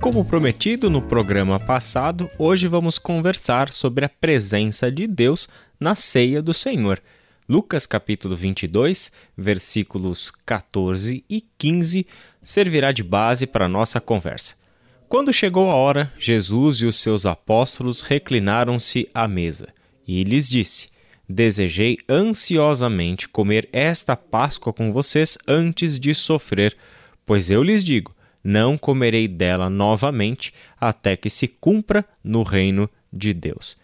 Como prometido no programa passado, hoje vamos conversar sobre a presença de Deus na ceia do Senhor. Lucas capítulo 22, versículos 14 e 15 servirá de base para nossa conversa. Quando chegou a hora, Jesus e os seus apóstolos reclinaram-se à mesa, e lhes disse: Desejei ansiosamente comer esta Páscoa com vocês antes de sofrer, pois eu lhes digo: não comerei dela novamente até que se cumpra no reino de Deus.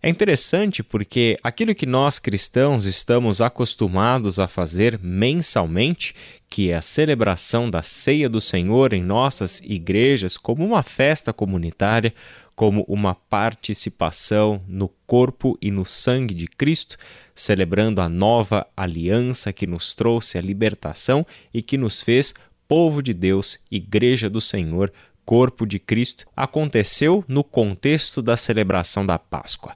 É interessante porque aquilo que nós cristãos estamos acostumados a fazer mensalmente, que é a celebração da ceia do Senhor em nossas igrejas como uma festa comunitária, como uma participação no corpo e no sangue de Cristo, celebrando a nova aliança que nos trouxe a libertação e que nos fez povo de Deus, igreja do Senhor, corpo de Cristo, aconteceu no contexto da celebração da Páscoa.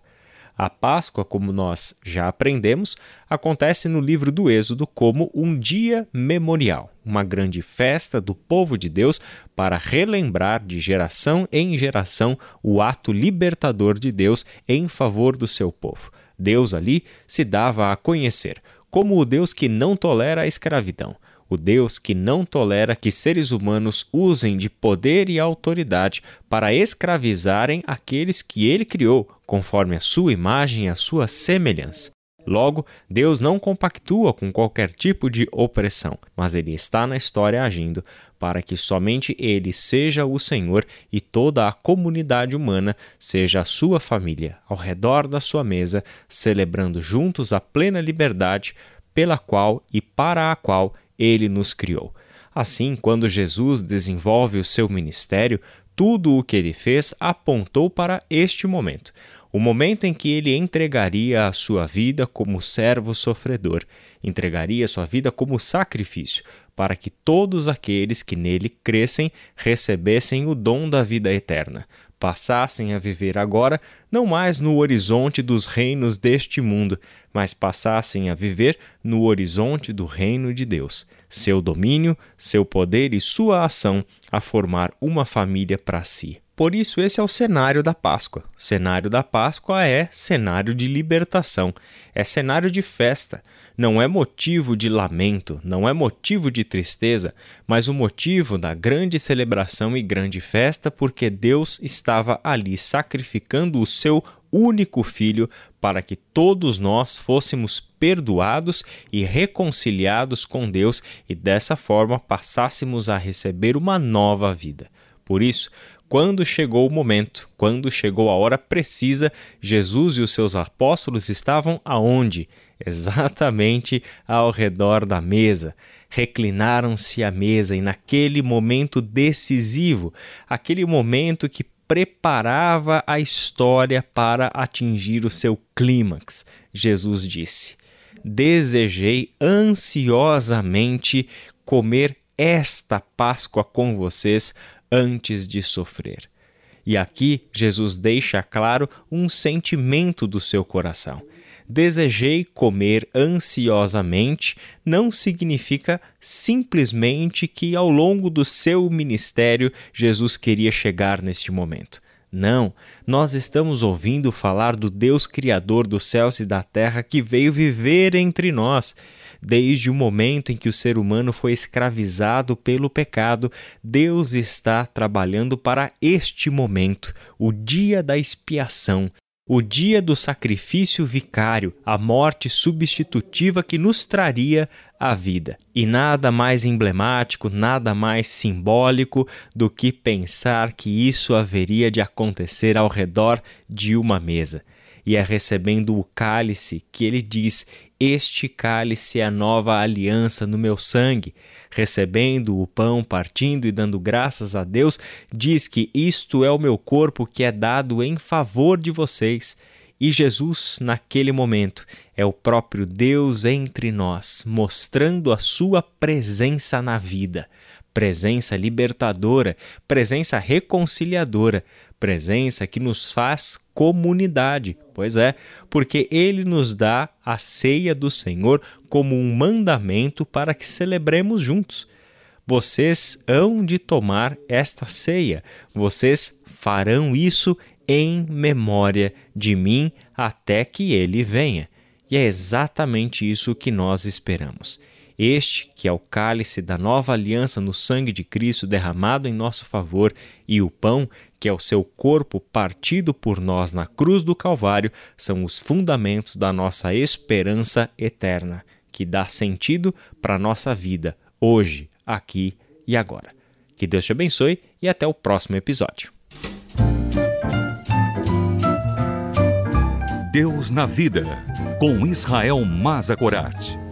A Páscoa, como nós já aprendemos, acontece no livro do Êxodo como um dia memorial, uma grande festa do povo de Deus para relembrar de geração em geração o ato libertador de Deus em favor do seu povo. Deus ali se dava a conhecer como o Deus que não tolera a escravidão, o Deus que não tolera que seres humanos usem de poder e autoridade para escravizarem aqueles que ele criou, conforme a sua imagem e a sua semelhança. Logo, Deus não compactua com qualquer tipo de opressão, mas ele está na história agindo para que somente ele seja o Senhor e toda a comunidade humana seja a sua família, ao redor da sua mesa, celebrando juntos a plena liberdade pela qual e para a qual ele nos criou. Assim, quando Jesus desenvolve o seu ministério, tudo o que ele fez apontou para este momento, o momento em que ele entregaria a sua vida como servo sofredor, entregaria sua vida como sacrifício, para que todos aqueles que nele crescem recebessem o dom da vida eterna, passassem a viver agora não mais no horizonte dos reinos deste mundo, mas passassem a viver no horizonte do reino de Deus, seu domínio, seu poder e sua ação a formar uma família para si. Por isso, esse é o cenário da Páscoa. O cenário da Páscoa é cenário de libertação, é cenário de festa. Não é motivo de lamento, não é motivo de tristeza, mas o motivo da grande celebração e grande festa, porque Deus estava ali sacrificando o seu único filho para que todos nós fôssemos perdoados e reconciliados com Deus e dessa forma passássemos a receber uma nova vida. Por isso, quando chegou o momento, quando chegou a hora precisa, Jesus e os seus apóstolos estavam aonde? Exatamente ao redor da mesa. Reclinaram-se à mesa e, naquele momento decisivo, aquele momento que preparava a história para atingir o seu clímax, Jesus disse: Desejei ansiosamente comer esta Páscoa com vocês antes de sofrer. E aqui Jesus deixa claro um sentimento do seu coração. Desejei comer ansiosamente não significa simplesmente que ao longo do seu ministério Jesus queria chegar neste momento. Não, nós estamos ouvindo falar do Deus Criador dos céus e da terra que veio viver entre nós. Desde o momento em que o ser humano foi escravizado pelo pecado, Deus está trabalhando para este momento, o dia da expiação, o dia do sacrifício vicário, a morte substitutiva que nos traria a vida. E nada mais emblemático, nada mais simbólico do que pensar que isso haveria de acontecer ao redor de uma mesa. E é recebendo o cálice que ele diz: Este cálice é a nova aliança no meu sangue. Recebendo o pão, partindo e dando graças a Deus, diz que isto é o meu corpo que é dado em favor de vocês. E Jesus, naquele momento, é o próprio Deus entre nós, mostrando a sua presença na vida. Presença libertadora, presença reconciliadora, presença que nos faz comunidade. Pois é, porque ele nos dá a ceia do Senhor como um mandamento para que celebremos juntos. Vocês hão de tomar esta ceia, vocês farão isso em memória de mim até que ele venha. E é exatamente isso que nós esperamos. Este, que é o cálice da nova aliança no sangue de Cristo derramado em nosso favor, e o pão, que é o seu corpo partido por nós na cruz do Calvário, são os fundamentos da nossa esperança eterna, que dá sentido para a nossa vida, hoje, aqui e agora. Que Deus te abençoe e até o próximo episódio. Deus na Vida, com Israel Mazagorat.